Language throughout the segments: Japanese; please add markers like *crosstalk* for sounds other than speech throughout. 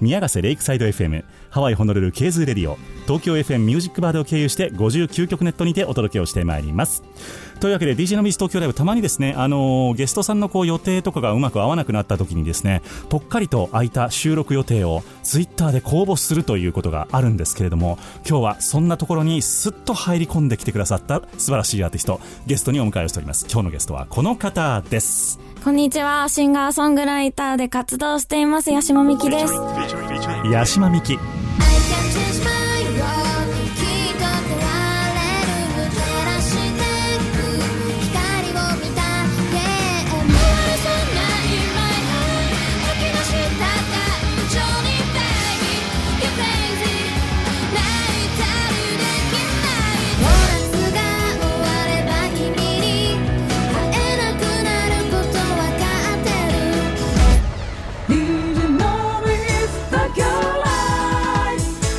宮ヶ瀬レイクサイド FM ハワイホノルル KZOO Radio 東京 FM ミュージックバードを経由して59曲ネットにてお届けをしてまいります。というわけで DJ のビーズ東京ライブたまにですね、あのーゲストさんのこう予定とかがうまく合わなくなった時にですねぽっかりと空いた収録予定をツイッターで公募するということがあるんですけれども今日はそんなところにすっと入り込んできてくださった素晴らしいアーティストゲストにお迎えをしております。今日のゲストはこの方です。こんにちは。シンガーソングライターで活動しています。八島美希です。八島美希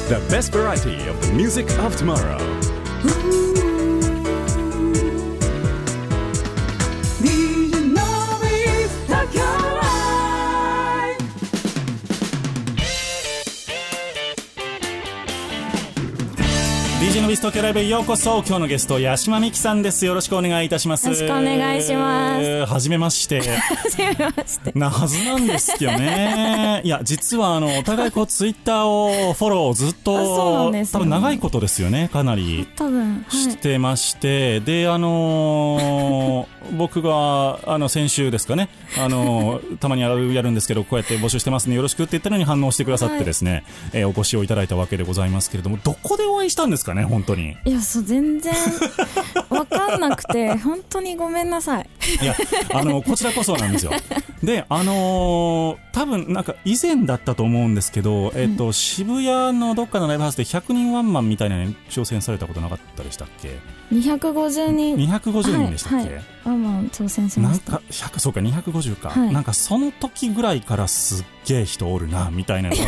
The best variety of the music of tomorrow. 東京ライブへようこそ今日のゲスト八島美希さんですよろしくお願いいたしますよろしくお願いしますはじめましてはじめまして。なはずなんですけどね。いや、実は、あの、お互いこう、ツイッターをフォローをずっと、んですよ多分長いことですよね、かなり。多分、はい。してまして、で、あのー僕が、あの、先週ですかね、あのーたまにやるやるんですけど、こうやって募集してますね、よろしくって言ったのに反応してくださってですね、えーお越しをいただいたわけでございますけれども、どこでお会いしたんですかね、本当に。いや、そう、全然、わかんなくて、*laughs* 本当にごめんなさい。いや、あの、こちらこそなんですよ。*laughs* で、あのー多分なんか以前だったと思うんですけど、えっと、渋谷のどっかのライブハウスで100人ワンマンみたいなのに挑戦されたことなかったでしたっけ？250人。250人でしたっけ、はい、はい。ワンマン挑戦しました。なんか、100、そうか、250か、はいなんかその時ぐらいからすっげえ人おるな、みたいなのをずっ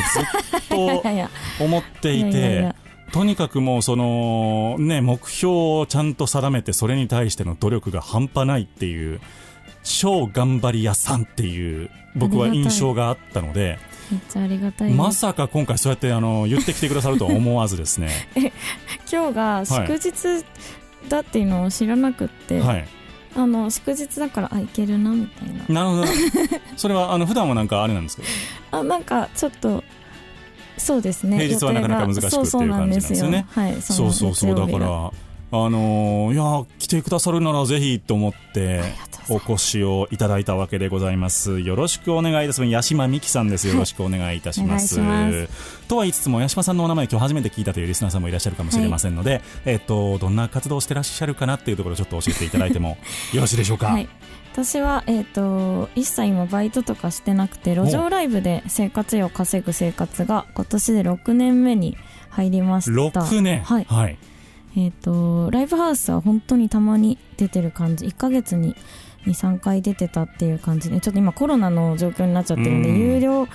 と *laughs* 思っていてや、とにかくもうその、ね、目標をちゃんと定めて、それに対しての努力が半端ないっていう、超頑張り屋さんっていう、僕は印象があったので、めっちゃありがたい。まさか今回そうやってあの、言ってきてくださるとは思わずですね。*laughs* 今日が祝日だっていうのを知らなくって、はい。あの、祝日だから、あ、いけるな、みたいな。なるほど。それは、あの、普段はなんかあれなんですけど、*laughs* あ、なんか、ちょっと、そうですね。平日はなかなか難しくっていう予定が。そうそう感じなんですよ。ねはい、そうそうそう、だから、あのーいや、来てくださるならぜひと思ってお越しをいただいたわけでございます。よろしくお願いいたします。八島美希さんです。よろしくお願いいたします。お願いとは言いつつも、八島さんのお名前今日初めて聞いたというリスナーさんもいらっしゃるかもしれませんので、えっと、どんな活動をしてらっしゃるかなっていうところをちょっと教えていただいても *laughs* よろしいでしょうか？はい。私は、えっ、と、一切今バイトとかしてなくて、路上ライブで生活費を稼ぐ生活が今年で6年目に入りました。6年。はい。はい。えっ、と、ライブハウスは本当にたまに出てる感じ。1ヶ月に2、3回出てたっていう感じで、ちょっと今コロナの状況になっちゃってるんで、うん有料、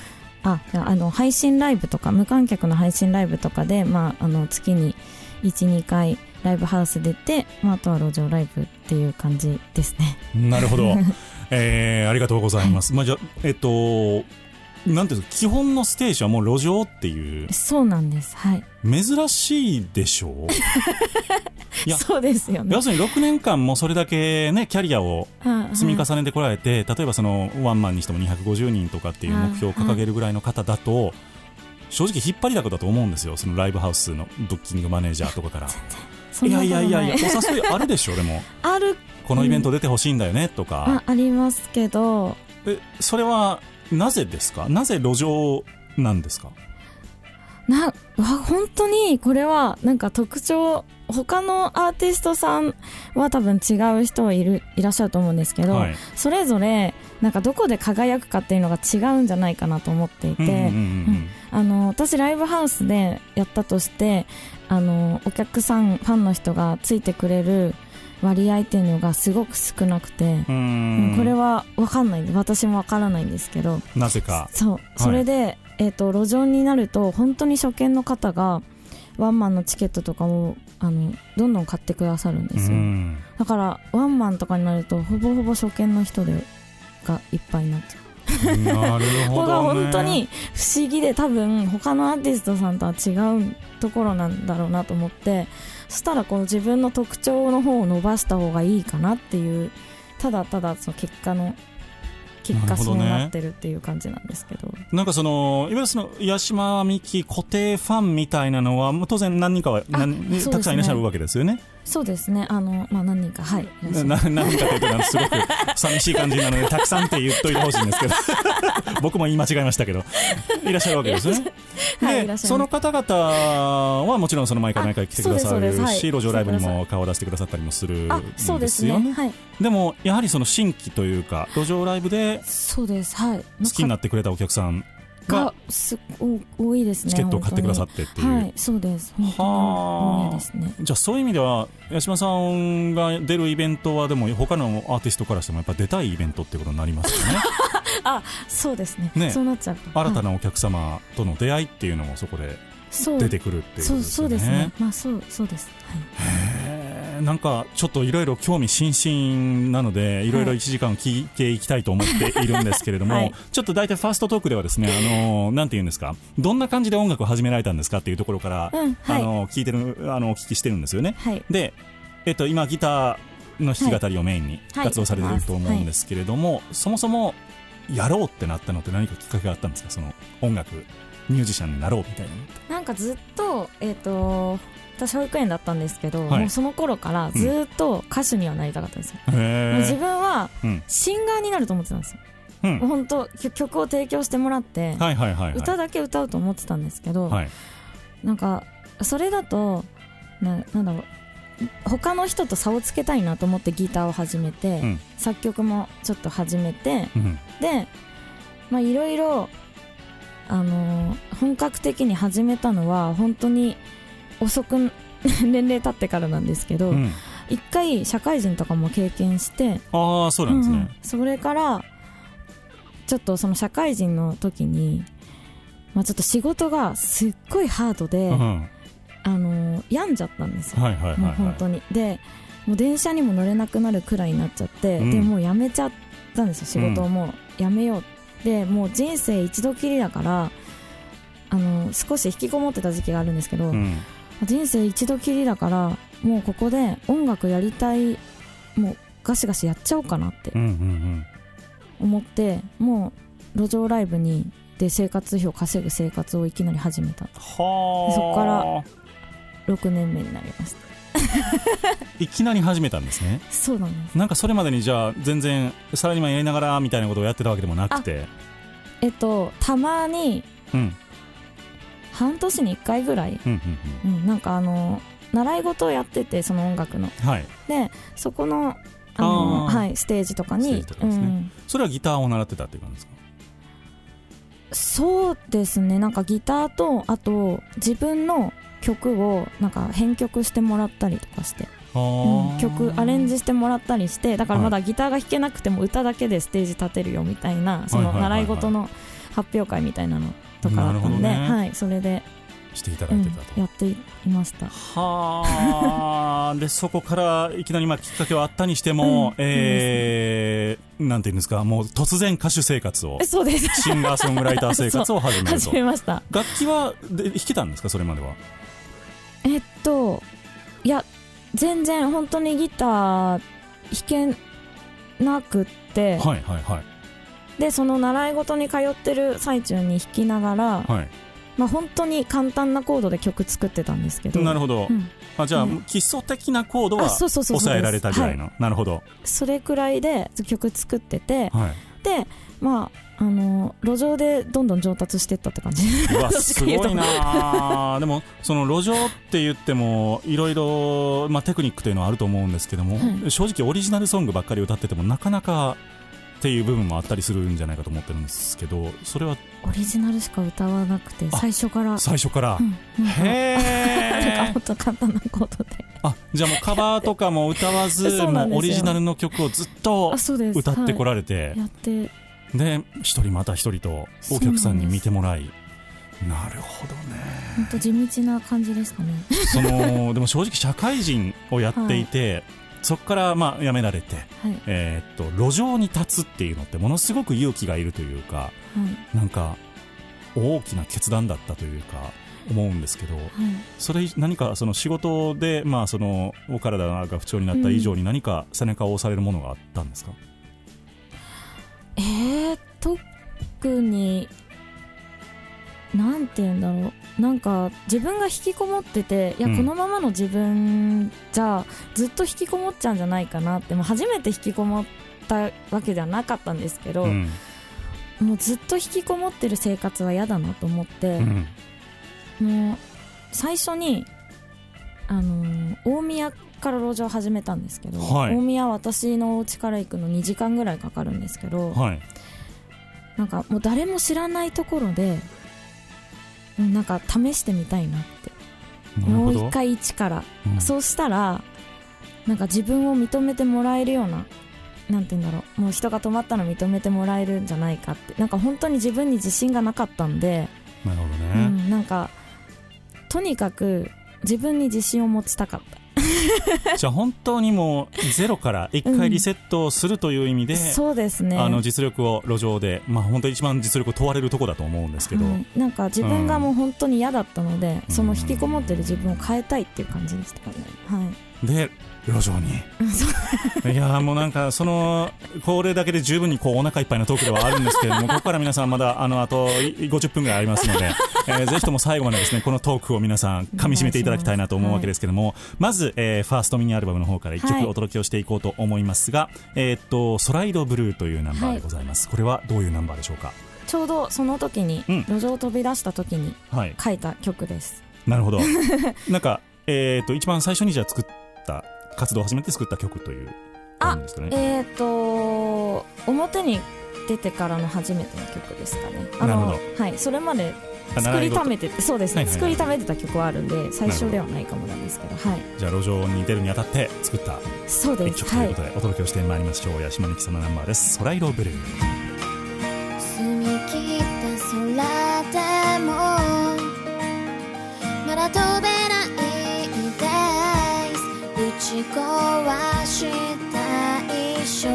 あ、ああの、配信ライブとか、無観客の配信ライブとかで、まあ、あの、月に1、2回ライブハウス出て、まあ、あとは路上ライブっていう感じですね。なるほど。*laughs* えー、ありがとうございます。まあ、じゃあえっと、なんていう基本のステージはもう路上っていう、そうなんです。はい。珍しいでしょ？う *laughs* いやそうですよね要。するに6年間もそれだけね、キャリアを積み重ねてこられて、例えばそのワンマンにしても250人とかっていう目標を掲げるぐらいの方だと、正直引っ張りだこだと思うんですよ。そのライブハウスのブッキングマネージャーとかから。いそんなやいやいやいや、お誘いあるでしょ、でも。*laughs* ある、このイベント出てほしいんだよね、とか。あ、ありますけど、え、それは、なぜですか？なぜ路上なんですか？なわ本当にこれはなんか特徴他のアーティストさんは多分違う人いるいらっしゃると思うんですけど、はい。それぞれなんかどこで輝くかっていうのが違うんじゃないかなと思っていて、私ライブハウスでやったとしてあのお客さんファンの人がついてくれる割合っていうのがすごく少なくて、これは分かんない。私も分からないんですけど。なぜか。そう。それで、えー、と路上になると本当に初見の方がワンマンのチケットとかをあのどんどん買ってくださるんですよ、うん。だからワンマンとかになるとほぼほぼ初見の人でがいっぱいになっちゃうなるここがほど、ね、本当に不思議で多分他のアーティストさんとは違うところなんだろうなと思ってそしたらこの自分の特徴の方を伸ばした方がいいかなっていうただただその結果の結果そうなってるっていう感じなんですけど。なんかそのいわゆるその八島美紀固定ファンみたいなのはもう当然何人かはね。たくさんいらっしゃるわけですよね。そうですね。あの、まあ、何人か。はい。な何人かというとすごく寂しい感じなので *laughs* たくさんって言っといてほしいんですけど。*laughs* 僕も言い間違えましたけど。いらっしゃるわけですよね。はい。いでその方々はもちろんその毎回毎回来てくださるし路上ライブにも顔を出してくださったりもするんあそうでですよね。はい。でもやはりその新規というか路上ライブでそうです。はい。好きになってくれたお客さんががすお多いですねチケットを買ってくださっってっていう。はいそうです。本当に多いですね。じゃあそういう意味では八島さんが出るイベントはでも他のアーティストからしてもやっぱ出たいイベントってことになりますよね。*laughs* そうですね。ね。そうなっちゃう。と新たはいなお客様との出会いっていうのもそこで出てくるっていうことそうですよねそうですねまあそうそうですはいへーなんかちょっといろいろ興味津々なのでい。ろいろ1時間聞いていきたいと思っているんですけれども、はい。ちょっと大体ファーストトークではですねあのなんて言うんですか？どんな感じで音楽を始められたんですかっていうところから、うんはい。あの聞いてるあのお聞きしてるんですよね。はい。で、えっと、今ギターの弾き語りをメインにはい。活動されてると思うんですけれども、そもそもやろうってなったのって何かきっかけがあったんですか？その音楽ミュージシャンになろうみたいななんかずっとえっ、と私保育園だったんですけど、はい。もうその頃からずっと歌手にはなりたかったんですよ、う自え、分はうん。シンガーになると思ってたんですよ、うん。もう本当き曲を提供してもらって、はいはいはいはい。歌だけ歌うと思ってたんですけど、はい。なんかそれだとななんだろう他の人と差をつけたいなと思ってギターを始めて、うん。作曲もちょっと始めてうん。でまあいろいろあのー本格的に始めたのは本当に遅く *laughs* 年齢経ってからなんですけど、うん。一回社会人とかも経験してああそうなんですね、うんうん。それからちょっとその社会人の時に、まあ、ちょっと仕事がすっごいハードで、うんあのー病んじゃったんですよ、はいはいはいもうはい本当に。でもう電車にも乗れなくなるくらいになっちゃって、うん。でもう辞めちゃったんですよ仕事をもう。辞めよう。でもう人生一度きりだからあの少し引きこもってた時期があるんですけど、うん人生一度きりだからもうここで音楽やりたいもうガシガシやっちゃおうかなって思ってもう路上ライブにで生活費を稼ぐ生活をいきなり始めた。はあ。そっから6年目になりました。*laughs* いきなり始めたんですね。そうなんです。なんかそれまでにじゃあ全然サラリーマンやりながらみたいなことをやってたわけでもなくて。えっとたまにうん半年に1回ぐらい、うんうんうん、なんかあの習い事をやっててその音楽の。うんはい。でそこのあのはい、ステージとかに。ね。うん、それはギターを習ってたっていう感じですか？そうですね。なんかギターとあと自分の曲をなんか編曲してもらったりとかして、あうーん曲アレンジしてもらったりしてだからまだギターが弾けなくても歌だけでステージ立てるよみたいなそのはいはいはいはい。習い事の発表会みたいなのとかだったんで、なるほどね。はい、それで、していたうんだいてたと、やっていました。はあ。*laughs* でそこからいきなりまあきっかけはあったにしても、うんえーなんていうんですかもう突然歌手生活をえそうです。シンガーソングライター生活を *laughs* 始める始とめました。楽器はで弾けたんですかそれまでは？えっといや全然本当にギター弾けなくって、はいはいはいでその習い事に通ってる最中に弾きながら、はい。まあ本当に簡単なコードで曲作ってたんですけど。なるほど、うん。あじゃあ、うん。基礎的なコードは抑えられたぐらいの、なるほど、それくらいで曲作っててはい、ってまああの路上でどんどん上達していったって感じ。*laughs* すごいなあ *laughs* でもその路上って言ってもいろいろまあテクニックというのはあると思うんですけども、はい。正直オリジナルソングばっかり歌っててもなかなかっていう部分もあったりするんじゃないかと思ってるんですけどそれはオリジナルしか歌わなくてあ最初から。最初から、うんなんかへえもっと簡単なことで。あじゃあもうカバーとかも歌わずもうオリジナルの曲をずっと歌ってこら、られて、やって。で一人また一人とお客さんに見てもらい。なるほどね。本当地道な感じでしたね。そのでも正直社会人をやっていて、そこからまあ辞められて、はい。えーっと路上に立つっていうのってものすごく勇気がいるというかはい。なんか大きな決断だったというか思うんですけどはい。それ何かその仕事で、まあ、そのお体が不調になった以上に何か背中を押されるものがあったんですか、えー、特になんて言うんだろうなんか自分が引きこもってていや、うん。このままの自分じゃずっと引きこもっちゃうんじゃないかなって、まあ、初めて引きこもったわけではなかったんですけど、うん。もうずっと引きこもってる生活は嫌だなと思って、うん。もう最初にあのー大宮から路上始めたんですけど、はい。大宮は私のお家から行くの2時間ぐらいかかるんですけど、はい。なんかもう誰も知らないところでうんなんか試してみたいなって。もう一回一から、うん。そうしたらなんか自分を認めてもらえるようななんて言うんだろう。もう人が止まったの認めてもらえるんじゃないかって。なんか本当に自分に自信がなかったんで、なるほどうね、ん、なんかとにかく自分に自信を持ちたかった *laughs* じゃあ本当にもうゼロから一回リセットをするという意味で、そうですね。あの実力を路上で、まあ、本当に一番実力を問われるところだと思うんですけど、はい。なんか自分がもう本当に嫌だったので、うん。その引きこもってる自分を変えたいっていう感じでしたねはい。で路上に。いやーもうなんかそのこれだけで十分にこうお腹いっぱいのトークではあるんですけれども *laughs* ここから皆さんまだあのあと50分ぐらいありますので、*laughs* えーぜひとも最後までですねこのトークを皆さん噛み締めていただきたいなと思うわけですけども、まず、えーファーストミニアルバムの方から1はい曲お届けをしていこうと思いますが、えーっと「ソライドブルー」というナンバーでございます、これはどういうナンバーでしょうか？ちょうどその時に、うん。路上を飛び出した時にはい。書いた曲です。なるほど。*laughs* なんか、えーっと一番最初にじゃあ作った活動を始めて作った曲という感じですかね。えっ、と表に出てからの初めての曲ですかね。あのなるはいそれまであ作りためててそうですね、はいはいはい。作りためてた曲はあるんで最初ではないかもなんですけどはい。事じゃあ路上に出るにあたって作ったそうで一す。はい曲ということでお届けをしてまいりましょう、八島美紀さんのナンバーです「ソライロブルー」澄み切った空でもまだ飛べない壊したい衝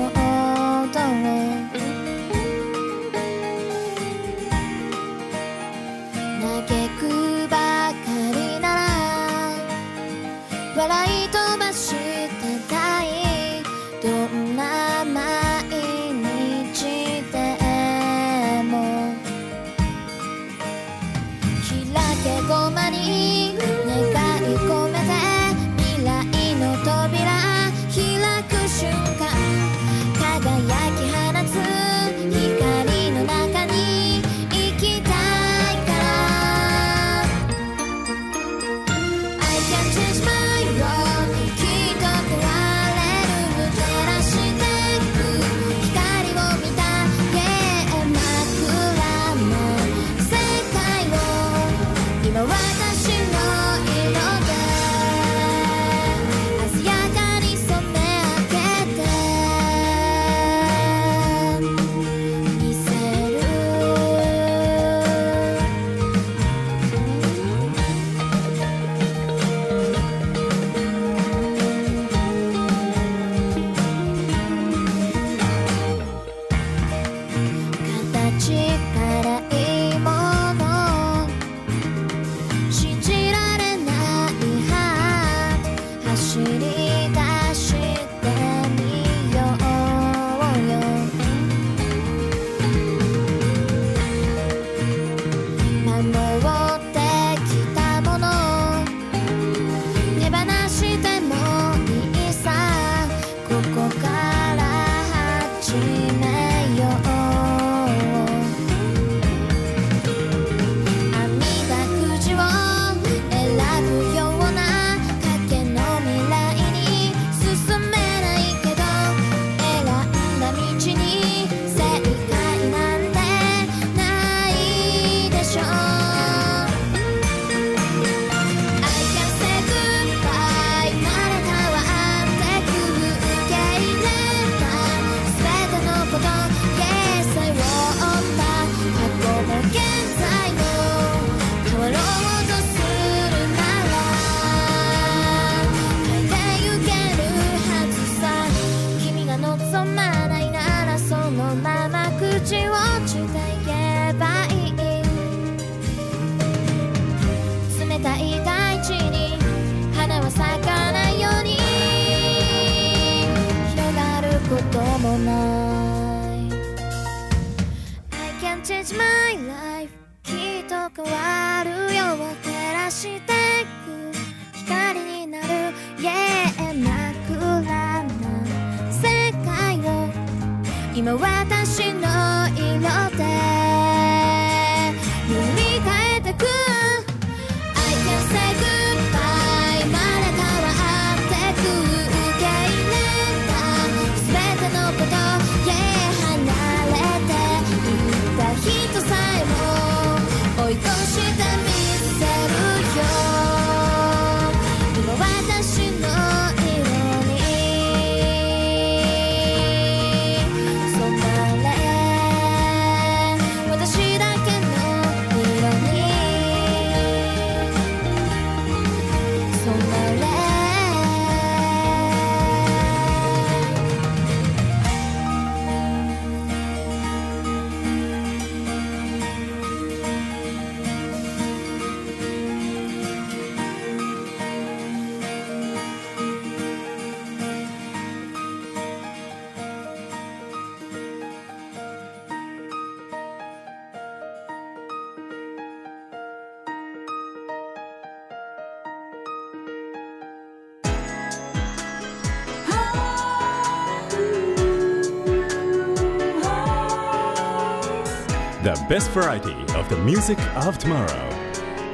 best variety of the music of tomorrow.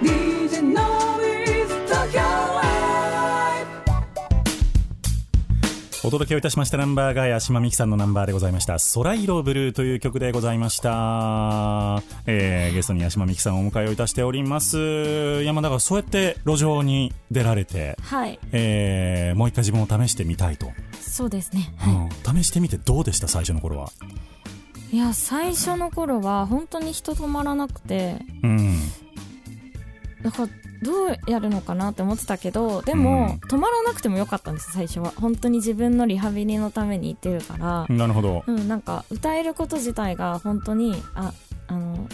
DJ Noise Tokyo Live お届けをいたしましたナンバーが八島美紀さんのナンバーでございました「空色ブルー」という曲でございました、えーゲストに八島美紀さんをお迎えをいたしております。山田がそうやって路上に出られて、はい。えーもう一回自分を試してみたいと、そうですね、うん。試してみてどうでした？最初の頃はいや最初の頃は本当に人止まらなくて。うん。だからどうやるのかなって思ってたけどでも、止まらなくてもよかったんです最初は。本当に自分のリハビリのために行ってるから、なるほど。うん、なんか歌えること自体が本当にああの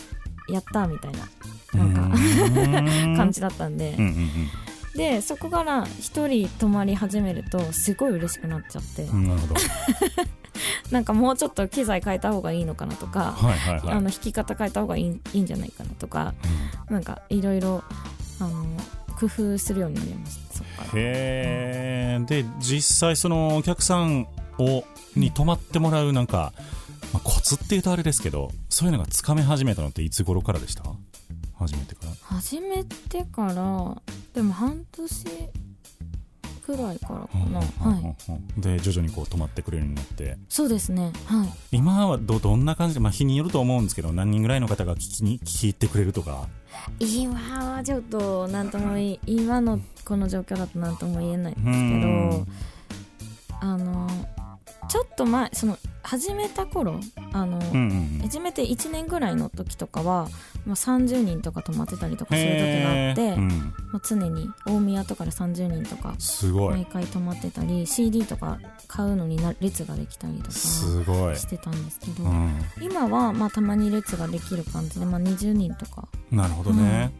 やったみたいななんか *laughs* 感じだったんで、うんうんうんでそこから一人泊まり始めるとすごい嬉しくなっちゃって、うんなるほど。*laughs* なんかもうちょっと機材変えた方がいいのかなとか、はいはいはい。あの弾き方変えた方がいいいいんじゃないかなとか、なんかいろいろあの工夫するようになりましたそっから。へえで実際そのお客さんをに泊まってもらうなんか、まあ、コツっていうとあれですけどそういうのがつかめ始めたのっていつ頃からでした？初めてから。始めてからでも半年くらいからかな、はい。で徐々にこう泊まってくれるようになって。そうですね。はい。今はどどんな感じ？で、まあ、日によると思うんですけど何人ぐらいの方が聞きに聞き入ってくれるとか。今はちょっと何ともい今のこの状況だと何とも言えないんですけうん。どあのちょっと前その始めた頃あの、うんうんうん。始めて1年ぐらいの時とかは、まあ、30人とか泊まってたりとかする時があって、うん。まあ、常に大宮とかで30人とか毎回泊まってたり CD とか買うのにな列ができたりとかしてたんですけど、うん、今はまあたまに列ができる感じで、まあ、20人とか。なるほどね、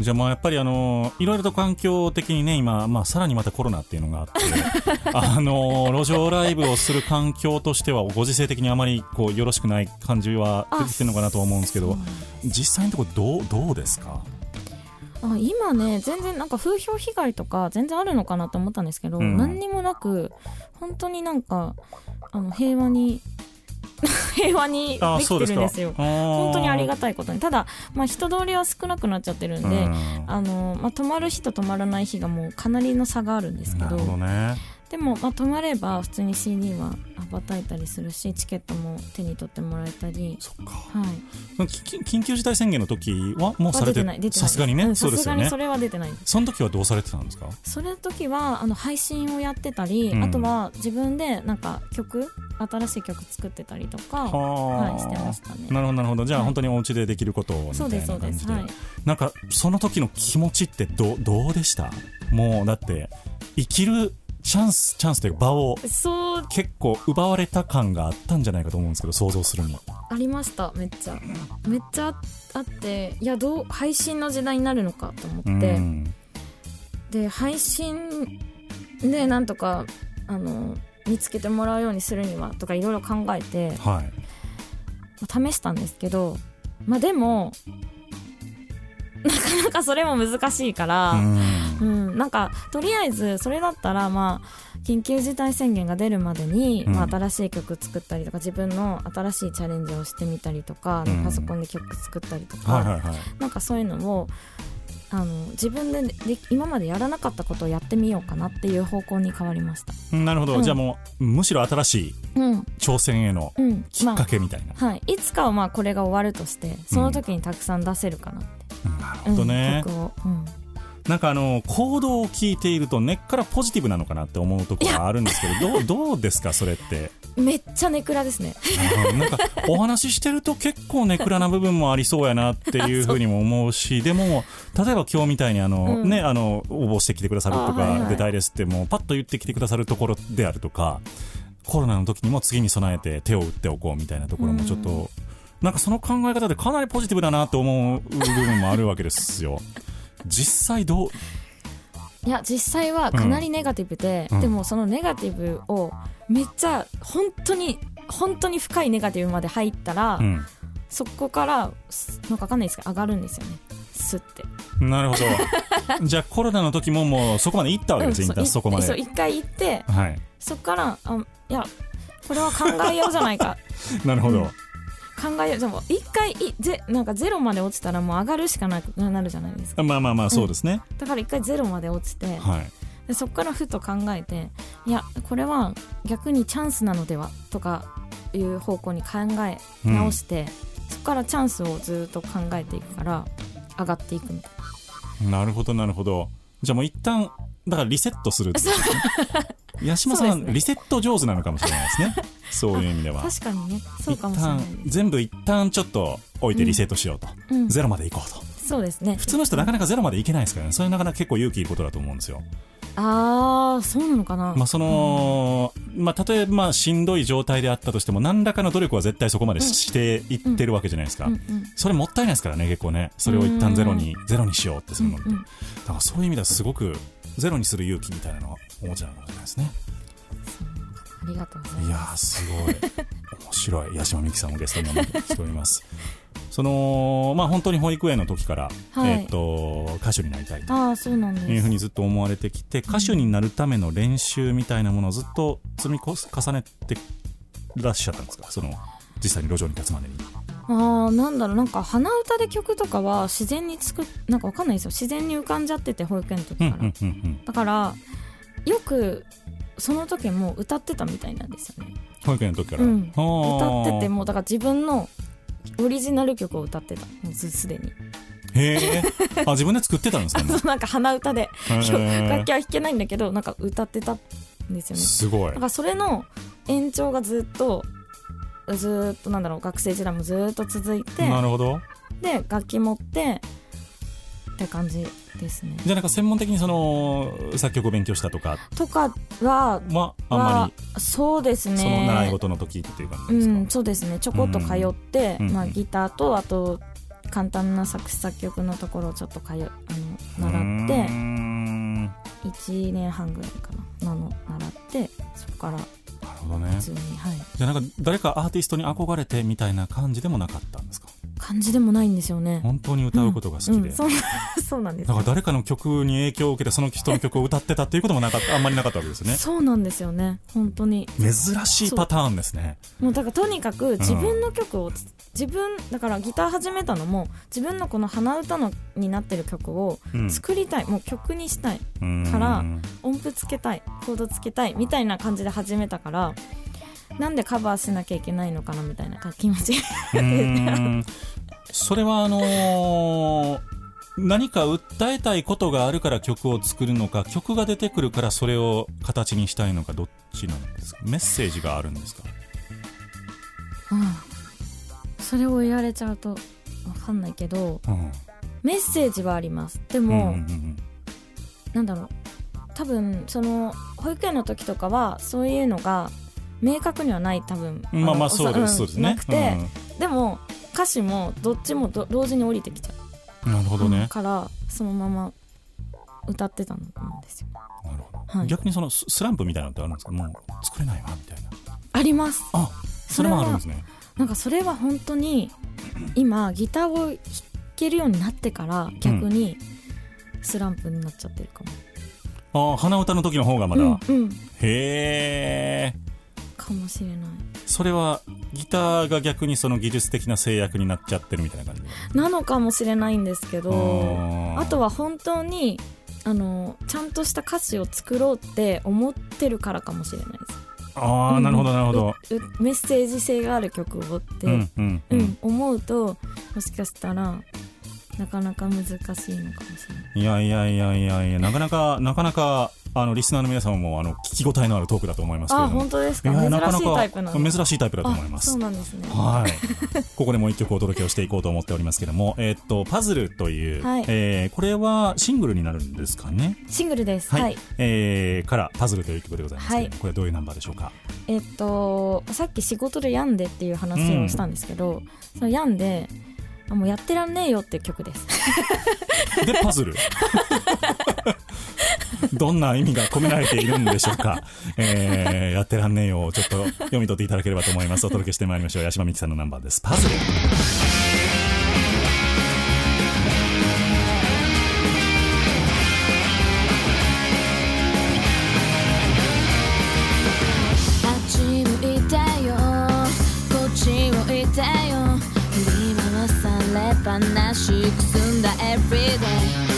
じゃあまあやっぱりあのいろいろと環境的にね今、まあ、さらにまたコロナっていうのがあって *laughs* あの路上ライブをする環境としてはご時世的にあまりこうよろしくない感じは出てきてるのかなと思うんですけど実際のところどうどうですか？あ今ね全然なんか風評被害とか全然あるのかなと思ったんですけど、うん。何にもなく本当になんかあの平和に *laughs* 平和にできてるんですよ。本本当にありがたいことに。ただ、まあ、人通りは少なくなっちゃってるんで、あのまあ、泊まる日と泊まらない日がもうかなりの差があるんですけど。なるほどねでも、まあ、泊まれば普通に CD は羽ばたいたりするしチケットも手に取ってもらえたり、そっか。はい、き緊急事態宣言の時はもうされててないさすがにね、さすがにそれは出てない。その時はどうされてたんですか？それの時はあの配信をやってたり、うん。あとは自分でなんか曲新しい曲作ってたりとかははいしてましたね。なるほどなるほど。じゃあはい。本当にお家でできることみたいな感じで。はい。なんかその時の気持ちってどどうでした？もうだって生きるチャンスチャンスというか場を。そう。結構奪われた感があったんじゃないかと思うんですけど想像するにありましためっちゃ。めっちゃあっていやどう配信の時代になるのかと思って、うん。で配信でなんとかあの見つけてもらうようにするにはとかいろいろ考えて、はい。まあ試したんですけどまあでもなかなかそれも難しいから、うん。うん、なんかとりあえずそれだったらまあ緊急事態宣言が出るまでに、うん。まあ、新しい曲作ったりとか自分の新しいチャレンジをしてみたりとか、うん。パソコンで曲作ったりとか、はいはいはい。なんかそういうのをあの自分でで今までやらなかったことをやってみようかなっていう方向に変わりました。なるほど、うん。じゃあもうむしろ新しいうん。挑戦へのうん。きっかけみたいな、はい、いつかはまあこれが終わるとしてその時にたくさん出せるかなって、なるほどね、うんなんかあの行動を聞いていると根っからポジティブなのかなって思うところがあるんですけどどうどうですかそれって？めっちゃネクラですね。うんなんかお話ししてると結構ネクラな部分もありそうやなっていうふうにも思うしでも例えば今日みたいにあの、うん。ねあの応募してきてくださるとか、あはいはい。出たいですってもうパッと言ってきてくださるところであるとかコロナの時にも次に備えて手を打っておこうみたいなところもちょっと、なんかその考え方でかなりポジティブだなと思う部分もあるわけですよ。実際どう？いや実際はかなりネガティブで、うんでもそのネガティブをめっちゃ本当に本当に深いネガティブまで入ったら、うんそこからすなんかわかんないですけど上がるんですよねスッてなるほど。*laughs* じゃあコロナの時ももうそこまで行ったわけですよ、一旦いそこまで。そう一回行ってはい。そこからあいやこれは考えようじゃないか *laughs* なるほど。うん考えでも一回いぜなんかゼロまで落ちたらもう上がるしかなくなるじゃないですか。まあまあまあそうですね、だから一回ゼロまで落ちてはい。でそこからふと考えていやこれは逆にチャンスなのではとかいう方向に考え直して、そこからチャンスをずっと考えていくから上がっていくみたいなるほどなるほど。じゃあもう一旦だからリセットするってことですね *laughs* 八島さん、ね。リセット上手なのかもしれないですね。*laughs* そういう意味でなは確かにねそうかもしれない全部一旦ちょっと置いてリセットしようと、うん、ゼロまで行こうと。そうですね。普通の人なかなかゼロまでいけないですからね。それなかなか結構勇気いることだと思うんですよ。ああそうなのかな、まあその、まあたとえまあしんどい状態であったとしても何らかの努力は絶対そこまでしていってるわけじゃないですか、うんうんそれもったいないですからね結構ね。それを一旦ゼロにゼロにしようってするのって、うんうん。だからそういう意味ではすごくゼロにする勇気みたいなのはお持ちなのかもしれないですね。ありがとうございいやますーすごい。面白い。八島美紀さんをゲストにお招きしております。そのまあ本当に保育園の時から、はい。えっと歌手になりたいというふうにずっと思われてきて歌手になるための練習みたいなものをずっと積みこ重ねてらっしゃったんですか？その実際に路上に立つまでに。ああなんだろうなんか鼻歌で曲とかは自然に作っなんかわかんないですよ。自然に浮かんじゃってて保育園の時から、だからよくその時も歌ってたみたいなんですよね。保育園の時から、うん。歌っててもうだから自分のオリジナル曲を歌ってたもうすすでに。へえ。あ自分で作ってたんですねもうそうなんか鼻歌で。楽器は弾けないんだけどなんか歌ってたんですよね。すごい。だからそれの延長がずっとずっとなんだろう学生時代もずっと続いてなるほど。で楽器持ってって感じですね。じゃあなんか専門的にその作曲を勉強したとか。とかははあんまはそうですね。りその習い事の時っていう感じうですか、んそうですね。ちょこっと通って、うんまあ、ギターとあと簡単な作詞作曲のところをちょっと通あの習ってん。な1年半ぐらいかな。なの習ってそこからるほどね。普通にはい。じゃあなんか誰かアーティストに憧れてみたいな感じでもなかったんですか？感じでもないんですよね。本当に歌うことが好きで、うん、そう *laughs* そうなんです。だから誰かの曲に影響を受けてその人の曲を歌ってたっていうこともなかった *laughs* あんまりなかったわけですよね。そうなんですよね。本当に。珍しいパターンですね。もう。だからとにかく自分の曲を、自分だからギター始めたのも自分のこの鼻歌のになってる曲をう。ん作りたい、もう。曲にしたいう。んから音符つけたいコードつけたいみたいな感じで始めたからなんでカバーしなきゃいけないのかなみたいな気持ちそれはあのー何か訴えたいことがあるから曲を作るのか曲が出てくるからそれを形にしたいのかどっちなんですか？メッセージがあるんですか？うんそれを言われちゃうとわかんないけどうん。メッセージはあります。でうんも、うん。なんだろう。多分その保育園の時とかはそういうのが明確にはない多分うんまあまあのそうですんそうですね。なくて、でも歌詞もどっちもど同時に降りてきちゃう。んなるほう、どね、からそのまま歌ってたんですよ。なるほど、はい。逆にそのススランプみたいなのってあるんですか？もう作れないわみたいな。あります。あそれもあるんですね。なんかそれは本当に今ギターを弾けるようになってから逆にスランプになっちゃってるかも、あ鼻歌の時の方がまだ、うんうん。へえかもしれない。それはギターが逆にその技術的な制約になっちゃってるみたいな感じ？なのかもしれないんですけどあとは本当にあのちゃんとした歌詞を作ろうって思ってるからかもしれないです。ああなるほどなるほど。ううメッセージ性がある曲をって、ううんんうんうん。思うともしかしたらなかなか難しいのかもしれない。いやいやいやいやいやなかなかなかなかあのリスナーの皆様もあの聞き応えのあるトークだと思いますけども。本当ですか？珍しいかタイプなの珍しいタイプだと思います。あそうなんですね。はい。ここでもう一曲お届けをしていこうと思っておりますけども、えーっと、パズルという、はい。えーこれはシングルになるんですかね？シングルです。はい。はい、えーから、パズルという曲でございますけど、はい。これはどういうナンバーでしょうか？えっとさっき仕事で病んでっていう話をしたんですけど、その病んであもうやってらんねえよっていう曲です。で、パズル？*laughs* どんな意味が込められているんでしょうか。*laughs* えーやってらんねえよちょっと読み取っていただければと思います。お届けしてまいりましょう。八島美紀さんのナンバーです。パズル。あっち向いてよこっち向いてよしく澄んだ everyday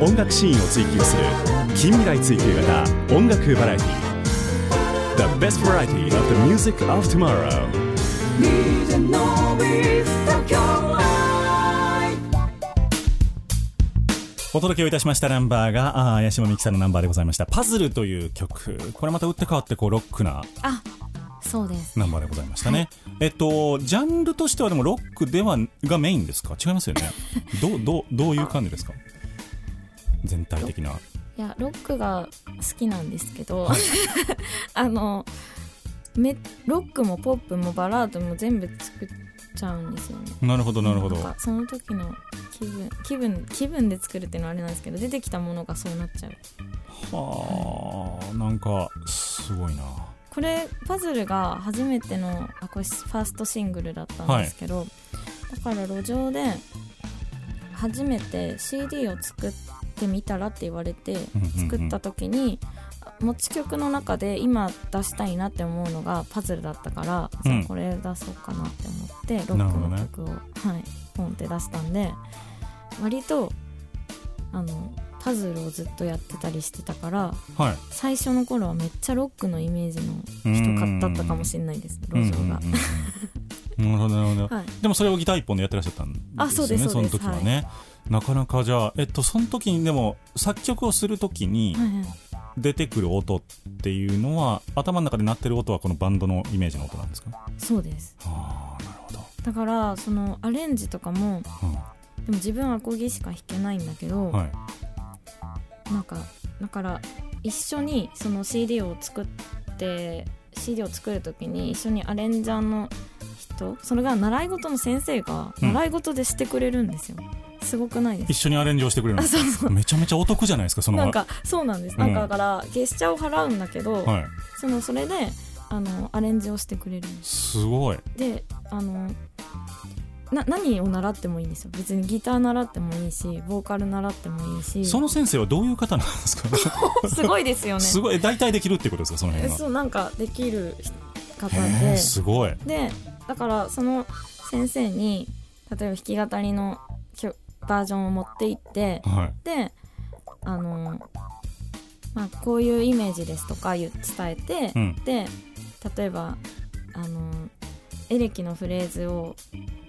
音楽シーンを追求する近未来追求型音楽バラエティ The best variety of the music of tomorrow お届けをいたしましたナンバーが、あー八島美紀さんのナンバーでございました。パズルという曲。これまた打って変わって、こう、ロックなあそうですナンバーでございましたね。えっと、ジャンルとしてはでもロックでは、がメインですか？違いますよね。どう、どう、どういう感じですか？全体的な。いやロックが好きなんですけど、*laughs* あのめロックもポップもバラードも全部作っちゃうんですよねなるほど、なるほど。その時の気分気分気分で作るっていうのはあれなんですけど出てきたものがそうなっちゃうはあ、なんか、すごいな。これパズルが初めてのあこれファーストシングルだったんですけど、だから路上で初めて CD を作ってみたらって言われてうんうんうん。作った時に持ち曲の中で今出したいなって思うのがパズルだったから、じゃあこれ出そうかなって思ってロックの曲を、はい、ポンって出したんで割とあのパズルをずっとやってたりしてたからはい。最初の頃はめっちゃロックのイメージの人だったかもしれないです路上が、うんうんうんうんなるほど、なるほど。はいでもそれをギター一本でやってらっしゃったんですよね。あそうですその時はね。なかなかじゃあ、えっと、その時にでも、作曲をする時にはいはい出てくる音っていうのは、頭の中で鳴ってる音はこのバンドのイメージの音なんですか？そうですああ、なるほど。だからそのアレンジとかもでも自分はアコギしか弾けないんだけど、うんはい。なんかだから一緒にその CD を作って CD を作る時に一緒にアレンジャーの人それが習い事の先生がうん。習い事でしてくれるんですよ、すごくないです一緒にアレンジをしてくれるんあですそうそう。めちゃめちゃお得じゃないですか、その。なんかそうなんです、うん。なんかだから月謝を払うんだけど、はい。そのそれであのアレンジをしてくれる。すすごい。であのな何を習ってもいいんですよ。別にギター習ってもいいしボーカル習ってもいいし。その先生はどういう方なんですか？*laughs* すごいですよね。すごい、大体できるってことですか、そのえ辺は？そうなんかできる方で。すごい。でだからその先生に例えば弾き語りのバージョンを持って行ってはい。であの、まあ、こういうイメージですとか伝えて、うん。で例えばあのエレキのフレーズを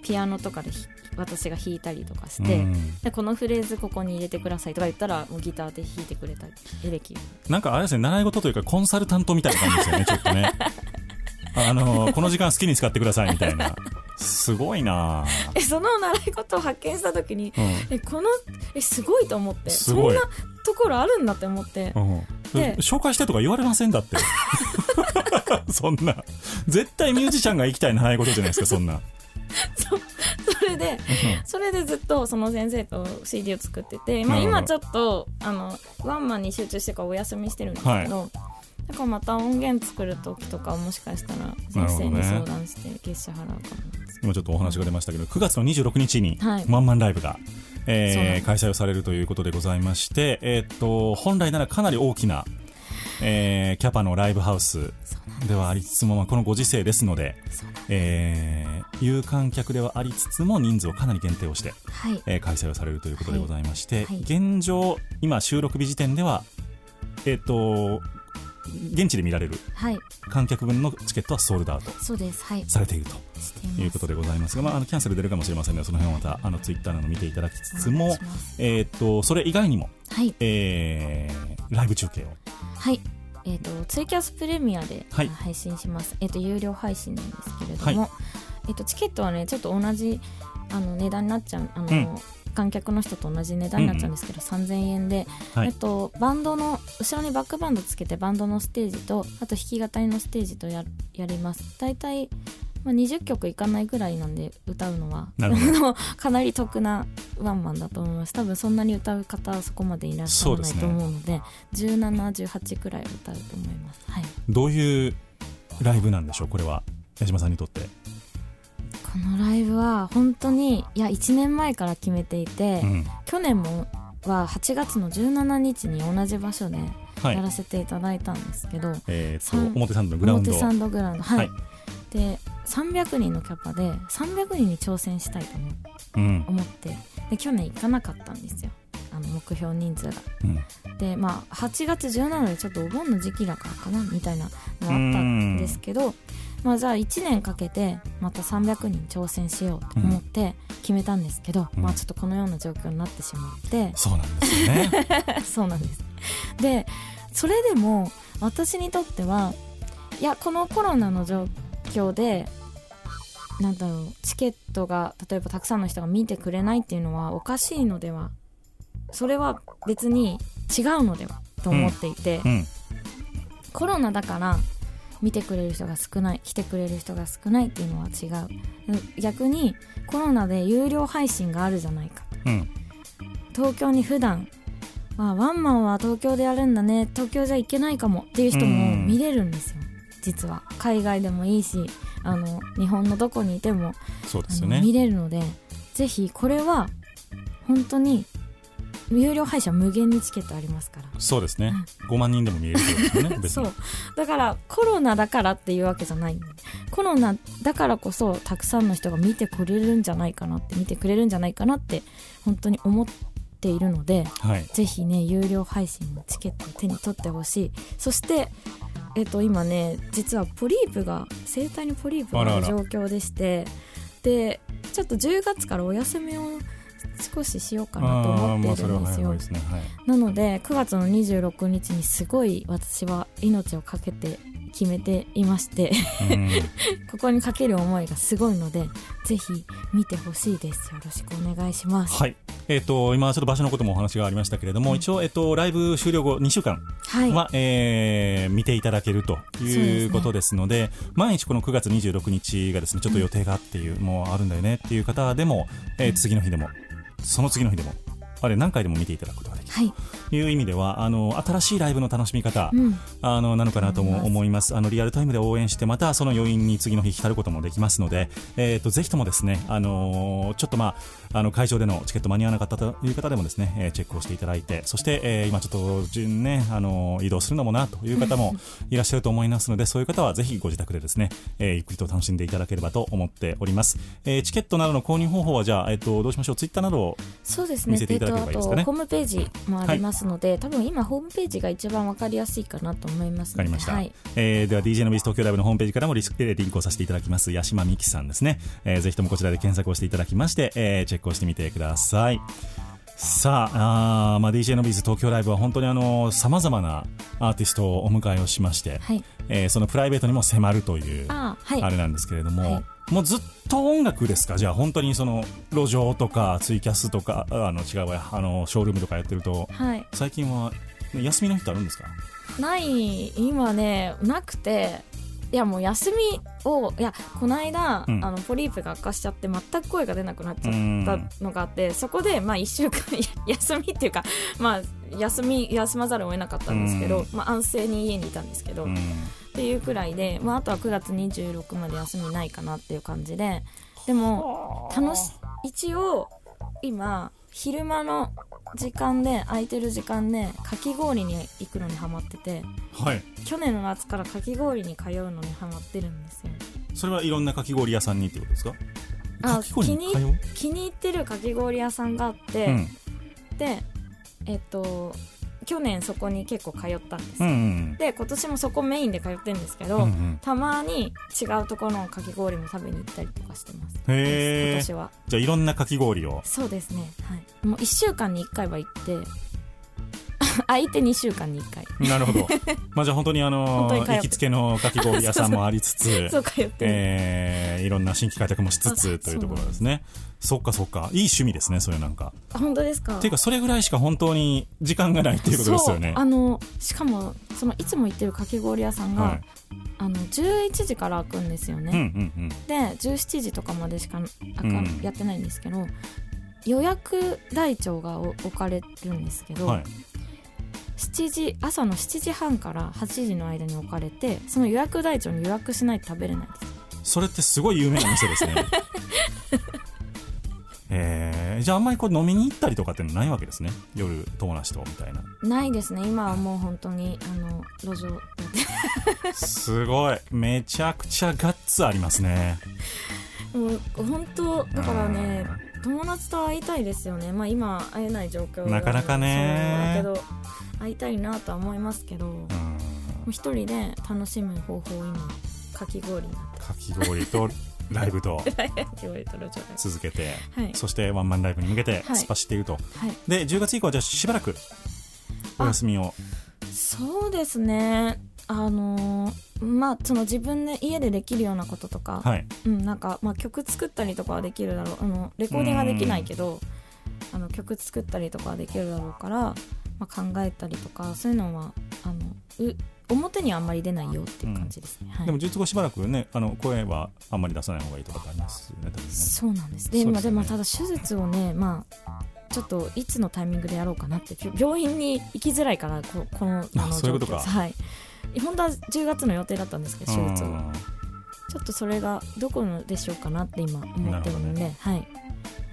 ピアノとかでひ私が弾いたりとかして、うんでこのフレーズここに入れてくださいとか言ったらもうギターで弾いてくれたりエレキなんかあれですね、習い事というかコンサルタントみたいな感じですよね、ちょっとね。*laughs* あの、この時間好きに使ってくださいみたいな。*laughs* すごいなぁえその習い事を発見した時にうん。えこのえすごいと思ってそんなところあるんだって思ってうんで紹介してとか言われませんだって。*laughs* そんな。絶対ミュージシャンが行きたい習い事じゃないですか、そんな。*laughs* それでそれでずっとその先生と CD を作ってて、まあ、今ちょっとあのワンマンに集中してからお休みしてるんですけど、だからまた音源作る時とかもしかしたら先生に相談して月謝払うかもなんですけ今ちょっとお話が出ましたけど、9月の26日にはい。ワンマンライブが、えー開催をされるということでございまして、えーっと、本来ならかなり大きな、えーキャパのライブハウスではありつつも、まあ、このご時世ですので、えー有観客ではありつつも人数をかなり限定をして、どはい。えー開催をされるということでございまして、はい。現状、今収録日時点では、えーっと、現地で見られるはい。観客分のチケットはソールドアウトされているということでございますが、まあ、あのキャンセル出るかもしれませんのでその辺はまたあのツイッターなど見ていただきつつもえー、とそれ以外にも、はい。えーライブ中継を。はい。えっ、とツイキャスプレミアではい。配信します、えっ、と有料配信なんですけれども、えっ、とチケットはねちょっと同じあの値段になっちゃうあの、うん観客の人と同じ値段になっちゃうんですけど、3000円で、はい。えっと、バンドの後ろにバックバンドつけてバンドのステージとあと弾き語りのステージとややります。大体、まあ、20曲いかないぐらいなんで歌うのは。なるほど。*laughs* かなり得なワンマンだと思います。多分そんなに歌う方はそこまでいらっしゃらないと思うので1718くらい歌うと思います。はい。どういうライブなんでしょうこれは。矢島さんにとって、このライブは本当にいや1年前から決めていて、うん。去年もは8月の17日に同じ場所ではい。やらせていただいたんですけど、えー、と三表参道のグラウンド。表参道グラウンド。はい、はい。で300人のキャパで300人に挑戦したいと思う。ん。思って。で去年行かなかったんですよ。あの目標人数が。うん。でまあ8月17でちょっとお盆の時期だからかなみたいなのがあったんですけどまあじゃあ1年かけてまた300人挑戦しようと思って決めたんですけど、うん。まあちょっとこのような状況になってしまって、そうなんですよね。*laughs* そうなんです。でそれでも私にとってはいやこのコロナの状況でなんだろうチケットが例えばたくさんの人が見てくれないっていうのはおかしいのではそれは別に違うのではと思っていて、うん。コロナだから見てくれる人が少ない来てくれる人が少ないっていうのは違う。逆にコロナで有料配信があるじゃないか。うん。東京に普段あワンマンは東京でやるんだね東京じゃ行けないかもっていう人もうん。見れるんですよ。実は。海外でもいいしあの日本のどこにいてもそうですよね。見れるのでぜひこれは本当に有料配信は無限にチケットありますから。そうですね。5万人でも見えるですよね。*laughs* 別そう。にだからコロナだからっていうわけじゃないコロナだからこそたくさんの人が見てくれるんじゃないかなって見てくれるんじゃないかなって本当に思っているのではい。ぜひね有料配信のチケットを手に取ってほしい。そしてえっと今ね実はポリープが声帯にポリープがあるあらあら。状況でしてでちょっと10月からお休みを少ししようかなと思っているんですよ。なので9月の26日にすごい私は命をかけて決めていましてうん。*laughs* ここにかける思いがすごいのでぜひ見てほしいです。よろしくお願いします。はい。えっ、と今ちょっと場所のこともお話がありましたけれども、一応えっ、とライブ終了後2週間はい、は、えー見ていただけるということですので毎日この9月26日がですねちょっと予定がっていう、もうあるんだよねっていう方でも、えー次の日でもその次の日でも。あれ何回でも見ていただくことができるはい。という意味ではあの新しいライブの楽しみ方、うん。あのなのかなとも思います。あのリアルタイムで応援してまたその余韻に次の日浸ることもできますので、えー、とぜひともですね、あのーちょっとまああの会場でのチケット間に合わなかったという方でもですね、えーチェックをしていただいてそして、えー今ちょっと順ね、あのー移動するのもなという方もいらっしゃると思いますのでそういう方はぜひご自宅でですね、えーゆっくりと楽しんでいただければと思っております、えーチケットなどの購入方法はじゃあ、えー、とどうしましょう？ツイッターなどを見せていただければいいですかね。ホームページもありますので、多分今ホームページが一番わかりやすいかなと思いますので。わかりました、はい、えーでは DJ のビーズ東京ライブのホームページからもリスえーリンクをさせていただきます。八島美希さんですね、えーぜひともこちらで検索をしていただきまして、えーチェックをしてみてください。さああー、まあ、DJ のビーズ東京ライブは本当にあのさまざまなアーティストをお迎えをしまして、はい、えーそのプライベートにも迫るというあーはい。あれなんですけれども、はいもうずっと音楽ですか？じゃあ本当にその路上とかツイキャスとかあの違うわあのショールームとかやってるとはい。最近はね休みの日ってあるんですか？ない今ねなくていやもう休みをいやこの間、うん。あのポリープが悪化しちゃって全く声が出なくなっちゃったのがあってそこでまあ1週間 *laughs* 休みっていうかまあ休み休まざるを得なかったんですけど、うん。まあ、安静に家にいたんですけど、うん。っていうくらいで、まあ、あとは9月26まで休みないかなっていう感じででも楽し一応今昼間の時間で空いてる時間でかき氷に行くのにハマっててはい。去年の夏からかき氷に通うのにハマってるんですよ。それはいろんなかき氷屋さんにってことですか？あ気に気に入ってるかき氷屋さんがあって、うん。でえっと去年そこに結構通ったんです、うんうんで今年もそこメインで通ってるんですけど、うんうん。たまに違うところのかき氷も食べに行ったりとかしてます。へえ今年は。じゃあいろんなかき氷を。そうですね。はい。もう1週間に1回は行って *laughs* 相手2週間に1回。なるほど。まあじゃあ本当にあの *laughs* 行きつけのかき氷屋さんもありつつ *laughs* そう通って。る、えーいろんな新規開拓もしつつあというところですね。そっかそっか。いい趣味ですねそれなんか。あ本当ですか？っていうかそれぐらいしか本当に時間がないっていうことですよね。あのしかもそのいつも行ってるかき氷屋さんが、はい。あの11時から開くんですよね、うんうんうん。で17時とかまでしか開か、うん。やってないんですけど予約台帳がお置かれるんですけど、はい7時朝の7時半から8時の間に置かれてその予約台帳に予約しないと食べれないです。それってすごい有名な店ですね。*laughs* えー、じゃああんまりこう飲みに行ったりとかってのないわけですね？夜友達とみたいな。ないですね。今はもう本当にあの路上すごい。めちゃくちゃガッツありますねもう本当だからね友達と会いたいですよね。まあ今会えない状況なかなかね。だけど会いたいなとは思いますけど一人で楽しむ方法を今かき氷になっかき氷とライブと *laughs* 続けて、はい。そしてワンマンライブに向けてはい。突っ走っていると、はい。で10月以降はじゃあしばらくお休みを。そうですねあのーまあその自分で家でできるようなこととか、はい。うん、なんか、まあ、曲作ったりとかはできるだろうあのレコーディングはできないけどあの曲作ったりとかはできるだろうから、まあ、考えたりとかそういうのはあのう表にはあんまり出ないよっていう感じですね、はい。でも術後しばらくねあの声はあんまり出さない方がいいとかってありますよねね。そうなんです。でね。まあでもただ手術をねまあちょっといつのタイミングでやろうかなってび病院に行きづらいからここのあのそういうことか。はい本当は10月の予定だったんですけど手術ちょっとそれがどこのでしょうかなって今思ってるので、はい、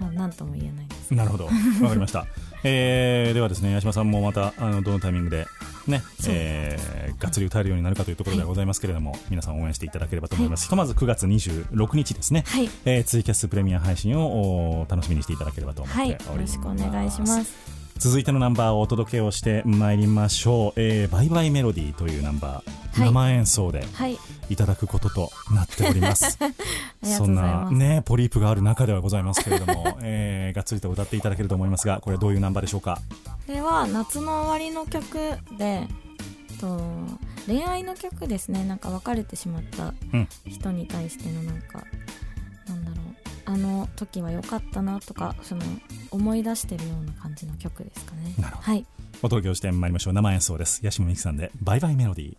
まあ、なんとも言えないです。なるほど。わかりました、*laughs* えー、ではですね八島さんもまたあのどのタイミングでね、えー、がっつり歌えるようになるかというところではございますけれども、皆さん応援していただければと思います、ひとまず9月26日ですね、はい、えー、ツイキャスプレミア配信をお楽しみにしていただければと思っておはい、りよます、ろしくお願いします。続いてのナンバーをお届けをしてまいりましょう、えー、バイバイメロディーというナンバー、はい生演奏ではい、いただくこととなっております *laughs* そなうんございます。ねポリープがある中ではございますけれども、*laughs* えー、がっつりと歌っていただけると思いますがこれどういうナンバーでしょうか？これは夏の終わりの曲で、と恋愛の曲ですね。なんか別れてしまったうん人に対してのなんか、なんだろう。あの時は良かったなとかその思い出してるような感じの曲ですかね。なるほどはい。お届けをしてまいりましょう生演奏です八島美紀さんでバイバイメロディー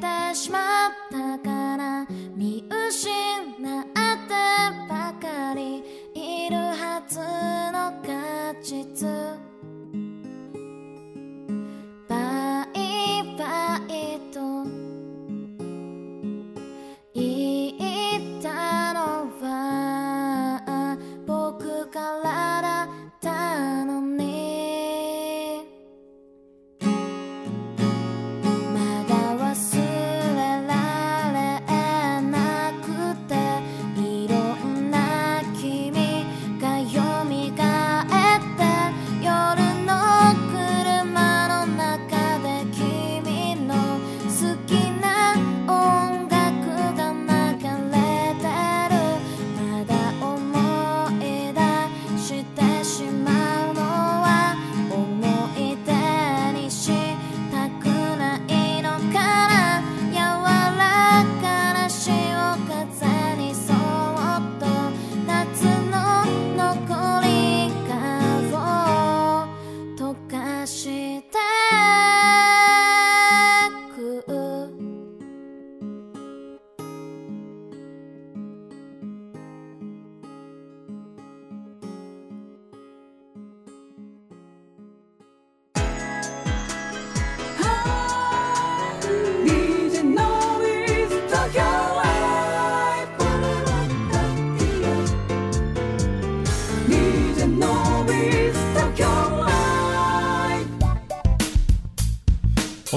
てしまったから見失ってばかりいるはずの果実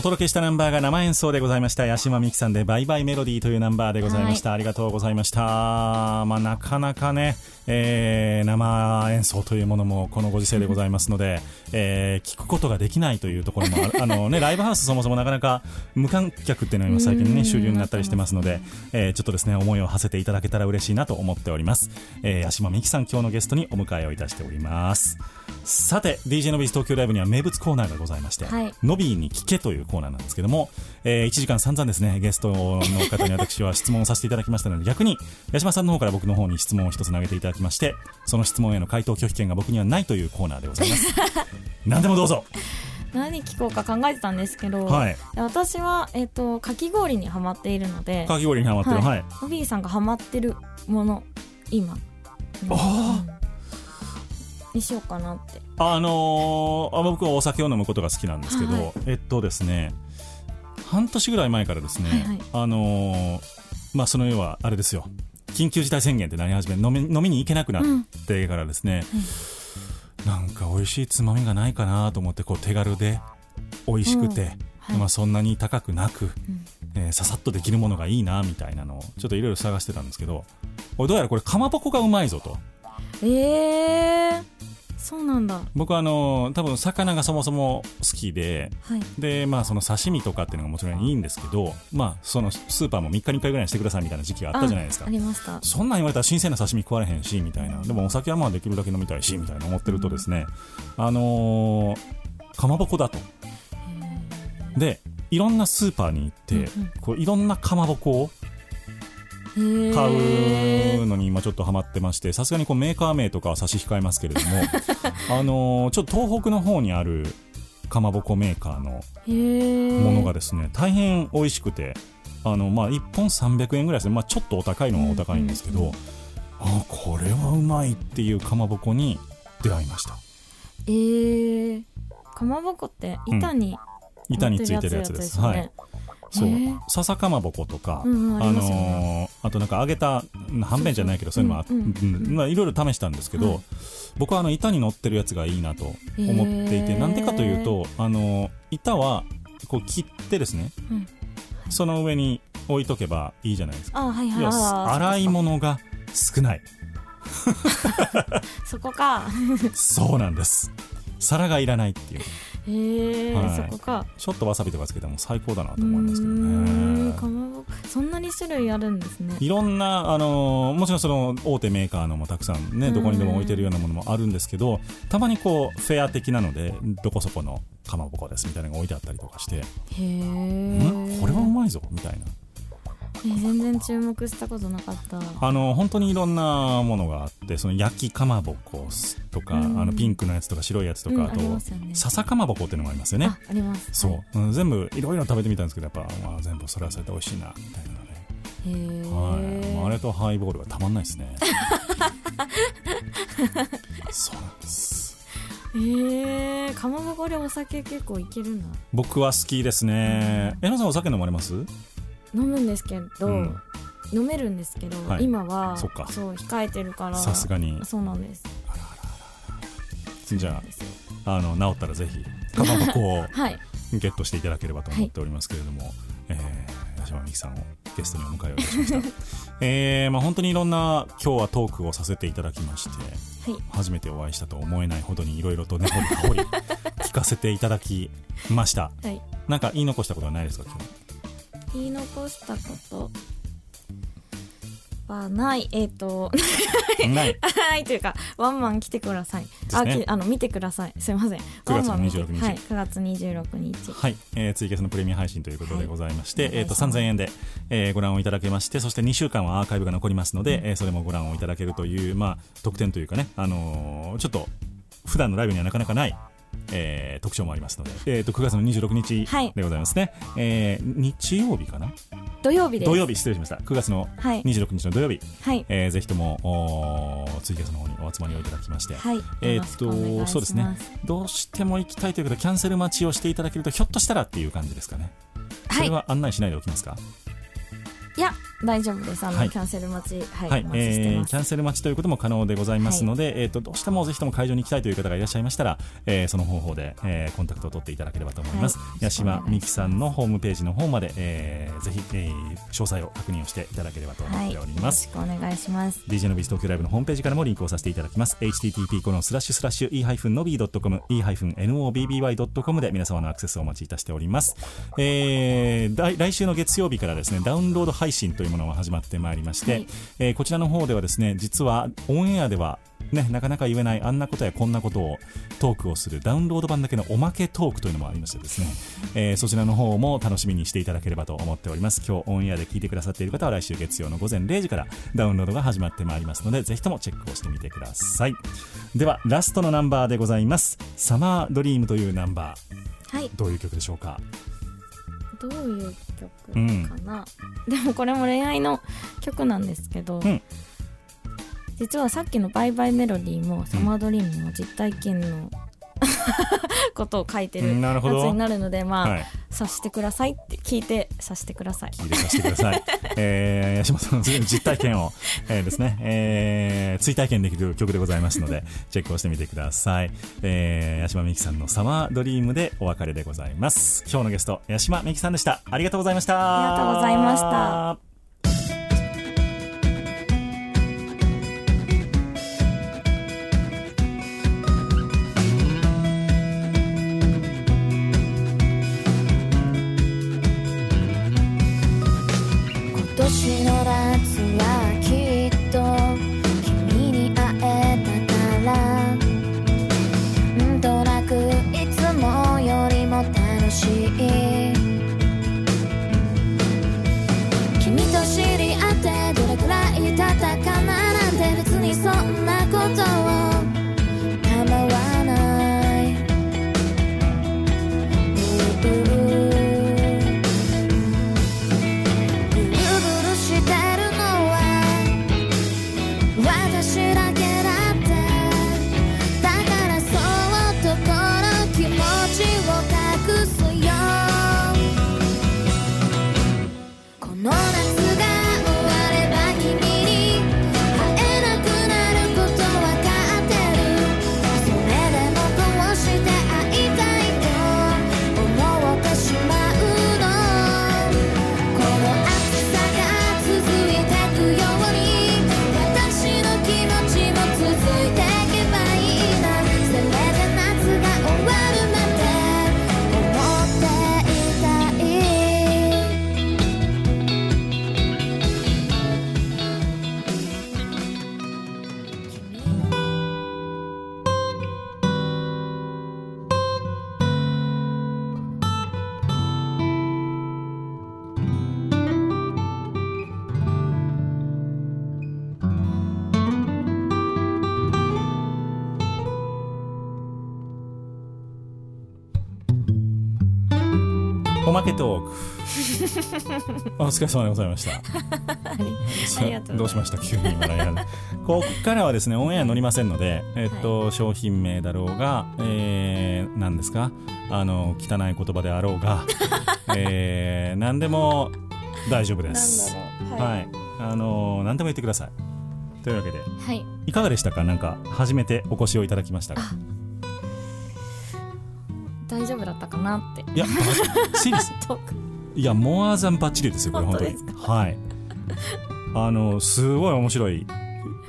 届けしたナンバーが生演奏でございました。八島美紀さんで「バイバイメロディー」というナンバーでございました、ありがとうございました。まあなかなかね、えー生演奏というものもこのご時世でございますので、えー聞くことができないというところもある。*laughs* あのねライブハウスそもそもなかなか無観客っていうのが今最近ね主流になったりしてますので、えーちょっとですね思いを馳せていただけたら嬉しいなと思っております、えー、八島美紀さん今日のゲストにお迎えをいたしております。さて DJ のビーズ東京ライブには名物コーナーがございまして、はい。ノビーに聞けというコーナーなんですけども、え1時間散々ですねゲストの方に私は質問をさせていただきましたので逆に八島さんの方から僕の方に質問を一つ投げていただきましてその質問への回答拒否権が僕にはないというコーナーでございます。*laughs* 何でもどうぞ。何聞こうか考えてたんですけど、はい。私は、えっとかき氷にハマっているのでかき氷にハマってる。はい、はい。ノビーさんがハマってるもの今。あにしようかなって。あのーあ僕はお酒を飲むことが好きなんですけど、はい。えっとですね半年ぐらい前からですね、はいはい。あのーまあその要はあれですよ緊急事態宣言ってなり始め飲み飲みに行けなくなってからですね、なんか美味しいつまみがないかなと思ってこう手軽で美味しくて、うん。はい。まあ、そんなに高くなく、えーささっとできるものがいいなみたいなのをちょっといろいろ探してたんですけどどうやらこれかまぼこがうまいぞと。えー、そうなんだ。僕はあのー多分魚がそもそも好きではい。でまあその刺身とかっていうのがもちろんいいんですけどまあそのスーパーも3日に1回ぐらいにしてくださいみたいな時期があったじゃないですか。ありました。そんなん言われたら新鮮な刺身食われへんしみたいな。でもお酒はまあできるだけ飲みたいしみたいな思ってるとですね。あのーかまぼこだと。でいろんなスーパーに行って、こういろんなかまぼこを買うのに今ちょっとハマってましてさすがにこうメーカー名とかは差し控えますけれども *laughs* あのーちょっと東北の方にあるかまぼこメーカーのものがですね、大変美味しくてあの、まあ、1本300円ぐらいですね、まあ、ちょっとお高いのはお高いんですけど、あこれはうまいっていうかまぼこに出会いました。えー、かまぼこって板に、板についてるやつですよね。はいそう。笹かまぼことか、うんうんあのーあとなんか揚げたうんはんぺんじゃないけどそういうのもあうんうんうん。まあいろいろ試したんですけど、はい。僕はあの板に乗ってるやつがいいなと思っていてなんでかというとあのー板はこう切ってですね、うん。その上に置いとけばいいじゃないですか。あはいはい。洗い物が少ない。*laughs* そこか。*laughs* そうなんです。皿がいらないっていうへえ、はい。そこか。ちょっとわさびとかつけても最高だなとう思いますけどね。かまぼこ。そんなに種類あるんですね。いろんな、あのーもちろんその大手メーカーのもたくさんね、うん。どこにでも置いてるようなものもあるんですけど、たまにこう、フェア的なので、どこそこのかまぼこですみたいなのが置いてあったりとかして、へえん？これはうまいぞみたいな。全然注目したことなかった。あの本当にいろんなものがあってその焼きかまぼことか、うん。あのピンクのやつとか白いやつとか、うんあとね。笹かまぼこっていうのもありますよね。ああります。そう、うん全部いろいろ食べてみたんですけどやっぱ、まあ、全部それはそれで美味しいなみたいなので、へえ、はい。まあ、あれとハイボールはたまんないですね。*laughs* そうなんです。へえかまぼこでお酒結構いけるんだ。僕は好きですね。えなさんお酒飲まれます？飲むんですけど、うん。飲めるんですけど、はい。今はそっか。そう控えてるからさすがに。そうなんです。じゃですよ。ああの治ったらぜひかまぼこを *laughs* はい。ゲットしていただければと思っておりますけれども、えー、八島美紀さんをゲストにお迎えをいたしました。*laughs* えー、まあ本当にいろんな今日はトークをさせていただきましてはい。初めてお会いしたと思えないほどにいろいろと根掘り葉掘り聞かせていただきました。*laughs* はい。なんか言い残したことはないですか今日？言い残したことはない。えっ、とない。*laughs* はいというかワンマン来てください、すね。あきあの見てください。すいません。9月のワンマン見て26日。はい9月26日。はい、えーツイキャスのプレミア配信ということでございまして、はいえー、とお願いします。3000円で、えーご覧をいただけましてそして2週間はアーカイブが残りますので、えーそれもご覧をいただけるという、まあ、特典というかね、あのーちょっと普段のライブにはなかなかない、えー特徴もありますので、えー、と9月の26日はい。でございますね、えー日曜日かな？土曜日です。土曜日失礼しました。9月のはい。26日の土曜日、はい。えーぜひともツイキャスの方にお集まりをいただきまして、はい。えーっとそうですね。どうしても行きたいということでキャンセル待ちをしていただけるとひょっとしたらっていう感じですかね。そはい。れは案内しないでおきますか、いや大丈夫です。あの、はい。キャンセル待ちはい、はい。えーキャンセル待ちということも可能でございますので、えー、とどうしてもぜひとも会場に行きたいという方がいらっしゃいましたら、えーその方法で、えーコンタクトを取っていただければと思います、はい。八島美希さんのホームページの方まで、えーぜひ、えー詳細を確認をしていただければと思はい、ってよろおります、しくお願いします。DJ のビース東京ライブのホームページからもリンクをさせていただきます。http このスラッシュスラッシュ e-nobby.com e-nobby.com で皆様のアクセスをお待ちいたしております、えー来来週の月曜日からですねダウンロード配信というものが始まってまいりまして、はい。えーこちらの方ではですね実はオンエアではね、なかなか言えないあんなことやこんなことをトークをするダウンロード版だけのおまけトークというのもありましてですね、えーそちらの方も楽しみにしていただければと思っております。今日オンエアで聞いてくださっている方は来週月曜の午前0時からダウンロードが始まってまいりますのでぜひともチェックをしてみてください。ではラストのナンバーでございます「サマードリームというナンバはい。ーどういう曲でしょうか？どういう曲かな、でもこれも恋愛の曲なんですけど、ん。実はさっきの「バイバイメロディー」も「サマードリーム」も実体験のことを書いてるやつになるのでまあ、はい察してくださいって聞いて察してください聞いてさせてください。*laughs* えー、八島さんの実体験を、えーですね、えー、追体験できる曲でございますので、チェックをしてみてください。えー、八島美希さんのサマードリームでお別れでございます。今日のゲスト、八島美希さんでした。ありがとうございました。ありがとうございました。トーク。*laughs* お疲れ様でございました。どうしました？急に笑いながらここからはですねオンエア乗りませんので、えっと商品名だろうが、えー、何ですか？あの汚い言葉であろうが、*laughs* えー、何でも大丈夫です。なんだろうはい、あの何でも言ってください。というわけで。はい。いかがでしたか？なんか初めてお越しをいただきましたが大丈夫だったかなって。いやバシリス。トークいやモアザンバッチリですよこれ本当に。はい。あのすごい面白い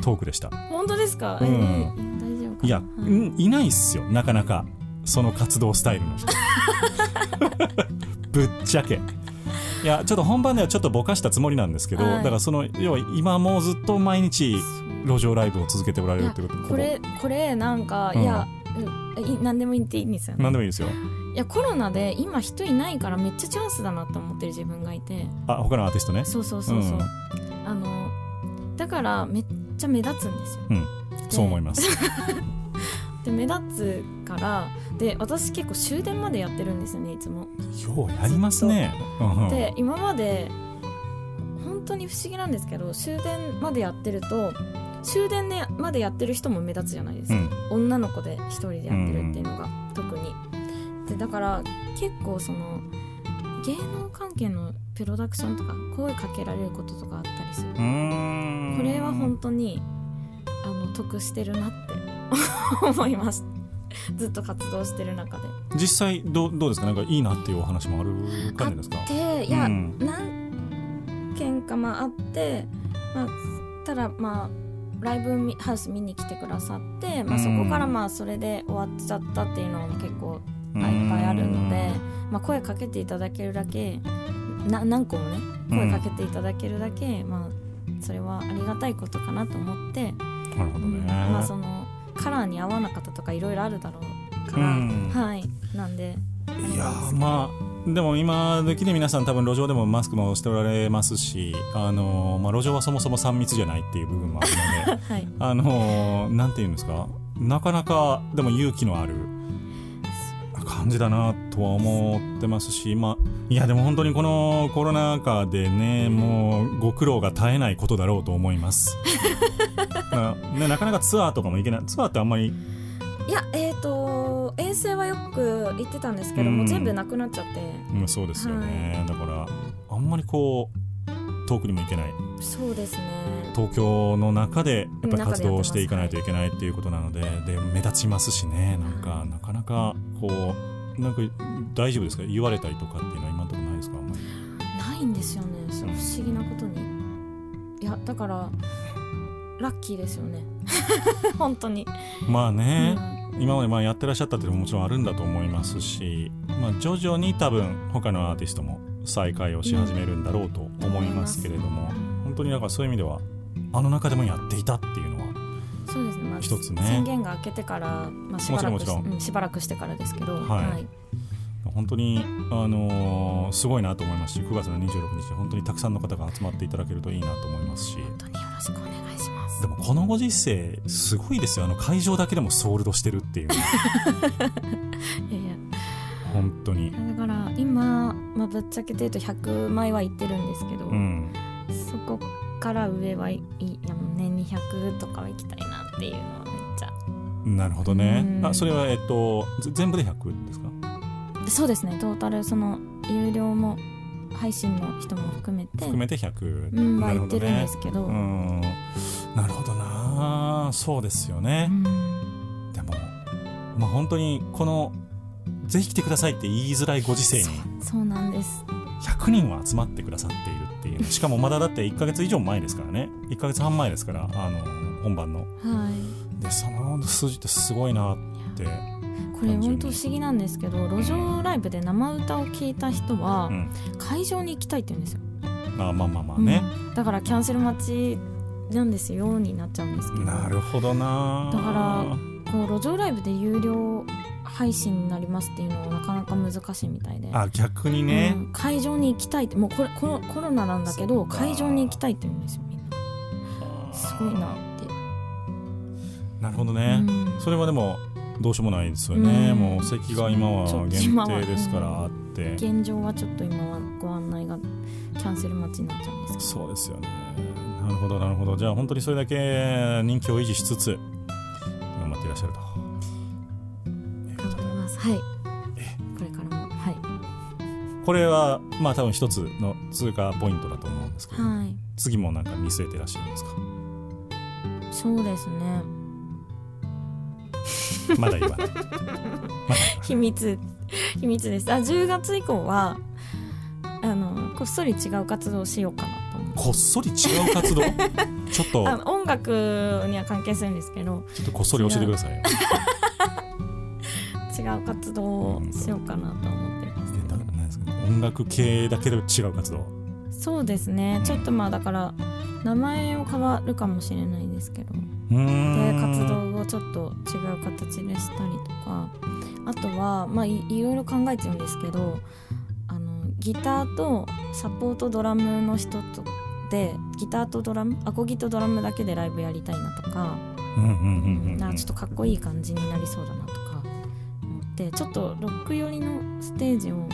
トークでした。本当ですか、うん。えー大丈夫いや、はいうんいないっすよなかなか。その活動スタイルの人。*laughs* ぶっちゃけ。いやちょっと本番ではちょっとぼかしたつもりなんですけど、はい。だからその要は今もうずっと毎日路上ライブを続けておられるってことこれこれなんか、うん。いやうん。い何でも言っていいんですよね。何でもいいですよ。いやコロナで今人いないからめっちゃチャンスだなと思ってる自分がいて。あ他のアーティストね？そうそうそうそう、うん。あのだからめっちゃ目立つんですよ。うん。そう思います。で目立つからで私結構終電までやってるんですよねいつも。ようやりますね。うんうん。で今まで本当に不思議なんですけど終電までやってると終電でまでやってる人も目立つじゃないですか、うん。女の子で一人でやってるっていうのが、特に。でだから結構その芸能関係のプロダクションとか声かけられることとかあったりする。これは本当にあの得してるなって。*laughs* 思います。ずっと活動してる中で。実際どうどうですか？なんかいいなっていうお話もある感じですか？でいや、うん。何件かまああって、まあ、ただまあライブみハウス見に来てくださって、まあ、うんそこからまあそれで終わっちゃったっていうのも結構いっぱいあるので、まあ、声かけていただけるだけな何個もね声かけていただけるだけ、まあそれはありがたいことかなと思って、なるほどね、まあそのカラーに合わなかったとかいろいろあるだろうから、うん。はい。なんで。いやーまあでも今時で皆さん多分路上でもマスクもしておられますし、あのーまあ、路上はそもそも3密じゃないっていう部分もあるのではい。*laughs* あのーなんていうんですか？なかなかでも勇気のある感じだなとは思ってますし、まあ、いやでも本当にこのコロナ禍でねもうご苦労が絶えないことだろうと思います。*laughs* な,、ね、なかなかツアーとかも行けない。ツアーってあんまり？いやえっ、と遠征はよく行ってたんですけども、うん。全部なくなっちゃって。うん、そうですよね、だからあんまりこう遠くにも行けない。そうですね。東京の中でやっぱり活動をしていかないと中いけないっていうことなのでで目立ちますしね。なんか、はいなかなかこうなんか大丈夫ですか？言われたりとかっていうのは今のところないですか？ないんですよね。不思議なことに。いやだからラッキーですよね。*laughs* 本当に、まあね、うん今までまあやってらっしゃったっていうのももちろんあるんだと思いますし、まあ、徐々に多分他のアーティストも再開をし始めるんだろうと思いますけれども、本当にだからそういう意味ではあの中でもやっていたっていうのはそうですね、まあ、一つね。宣言が明けてから、まあ、しばらくもちろん。うんしばらくしてからですけどはい。本当に、あのーすごいなと思いますし9月の26日本当にたくさんの方が集まっていただけるといいなと思いますししくお願いします。でもこのご時世すごいですよ。あの会場だけでもソールドしてるっていう。*laughs* いやいや。本当に。だから今、まあ、ぶっちゃけて言うと100枚はいってるんですけど、うん。そこから上はいいいやもう年に100とかは行きたいなっていうのはめっちゃ。なるほどね。うん。あそれはえっとぜ全部で100ですか？そうですね。トータルその有料も配信の人も含めて含めて100、うんは言ってるんでねすけど、うん。なるほどな。そうですよね、うん。でもまあ本当にこのぜひ来てくださいって言いづらいご時世にそうなんです。100人は集まってくださっているっていう。しかもまだだって1ヶ月以上前ですからね。1ヶ月半前ですからあの本番の。はい。でその数字ってすごいなって、これ本当不思議なんですけど路上ライブで生歌を聴いた人はうん、会場に行きたいって言うんですよ、あまあまあまあね、うん。だからキャンセル待ちなんですよ。になっちゃうんですけどなるほどな。だからこう路上ライブで有料配信になりますっていうのはなかなか難しいみたいで、あ逆にね。う、ん。会場に行きたいってもうこれコロコロナなんだけど会場に行きたいって言うんですよみんな。すごいなって、なるほどね、うん。それはでもどうしようもないですよね、うん。もう席が今は限定ですからあって、現状はちょっと今はご案内がキャンセル待ちになっちゃうんですけど。そうですよね。なるほどなるほど。じゃあ本当にそれだけ人気を維持しつつ頑張っていらっしゃると。頑張ります。はい。これからも。はい。これはまあ多分一つの通過ポイントだと思うんですけど、はい。次もなんか見据えていらっしゃるんですか？そうですね *laughs* まだ言わない。秘密。秘密です。あ10月以降はあのこっそり違う活動をしようかなと思って。こっそり違う活動？*laughs* ちょっと。あの音楽には関係するんですけど。ちょっとこっそり教えてくださいよ。違う活動をしようかなと思ってます。えだから何ですか？音楽系だけど違う活動？そうですね。ちょっとまあだから名前を変わるかもしれないですけどで活動をちょっと違う形でしたりとか。あとはまあいいろいろ考えてるんですけどあのギターとサポートドラムの人とでギターとドラムアコギとドラムだけでライブやりたいなとか、うんうんうんうんうん。なんかちょっとかっこいい感じになりそうだなとか思ってちょっとロック寄りのステージを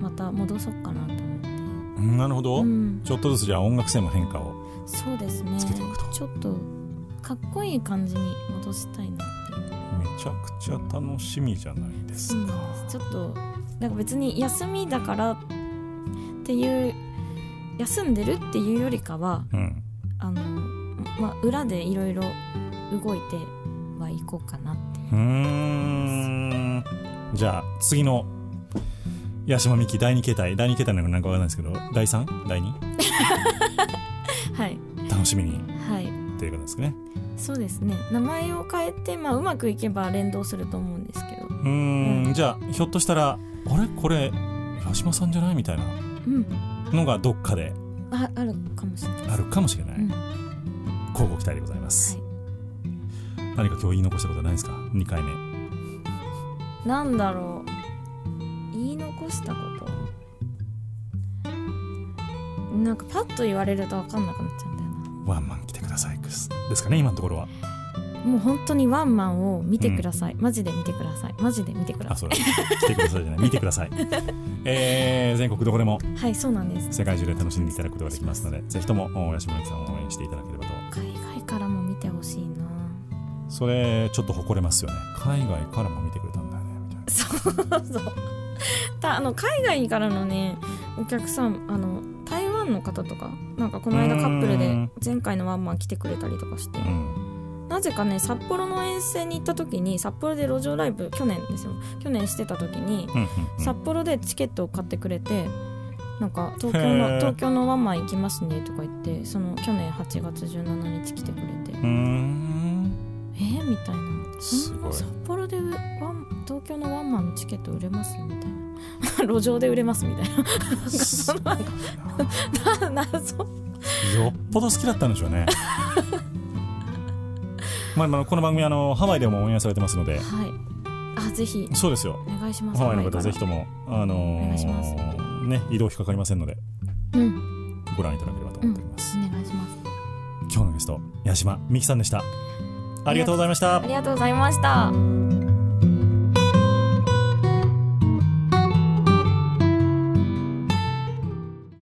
また戻そうかなと思って、うんなるほど、うん、ちょっとずつじゃあ音楽性も変化をそうですね。つけていくと。ちょっとかっこいい感じに戻したいなって。いうめちゃくちゃ楽しみじゃないですか、なんちょっとなんか別に休みだからっていう休んでるっていうよりかはうん。あの、まあ、裏でいろいろ動いてはいこうかなってう。ーん。じゃあ次の八島美希第2形態第2形態なのかなんかわかんないですけど第 3? 第 2? *laughs* はい。楽しみに。はいっていうことですね。そうですね。名前を変えて、まあ、うまくいけば連動すると思うんですけど。うーん。じゃあひょっとしたらあれ？これ八島さんじゃないみたいなうん。のがどっかでああるかもしれない。あるかもしれない、うん。交互期待でございます、はい。何か今日言い残したことはないですか？2回目。なんだろう。言い残したこと。なんかパッと言われると分かんなくなっちゃうんだよな。ワンマンですですかね今のところは。もう本当にワンマンを見てください、マジで見てください。マジで見てくださあそう。来てくださいじゃない。見てください。えー、全国どこでも。いはいそうなんです。世界中で楽しんでいただくことができますのでぜひともお八島さんを応援していただければと。海外からも見てほしいな。それちょっと誇れますよね。海外からも見てくれたんだよねみたいな。そうそう。*laughs* たあの海外からのねお客さんあのの方とかなんかこの間カップルでうん前回のワンマン来てくれたりとかして。うんなぜかね札幌の遠征に行った時に札幌で路上ライブ去年ですよ。去年してた時に札幌でチケットを買ってくれてなんか東京の東京のワンマン行きますねとか言ってその去年8月17日来てくれて。えー、みたいな。札幌でワン東京のワンマンのチケット売れますみたいな *laughs* 路上で売れますみたいな。な *laughs* 謎よっぽど好きだったんでしょうね。*laughs* まあまあこの番組あのハワイでもオンエアされてますので。はい。あぜひ。そうですよ。お願いします。ハワイの方ぜひともあのーお願いします。ね移動費かかりませんので。うん。ご覧いただければと思っております、お願いします。今日のゲスト八島美希さんでした。ありがとうございました。ありがとうございました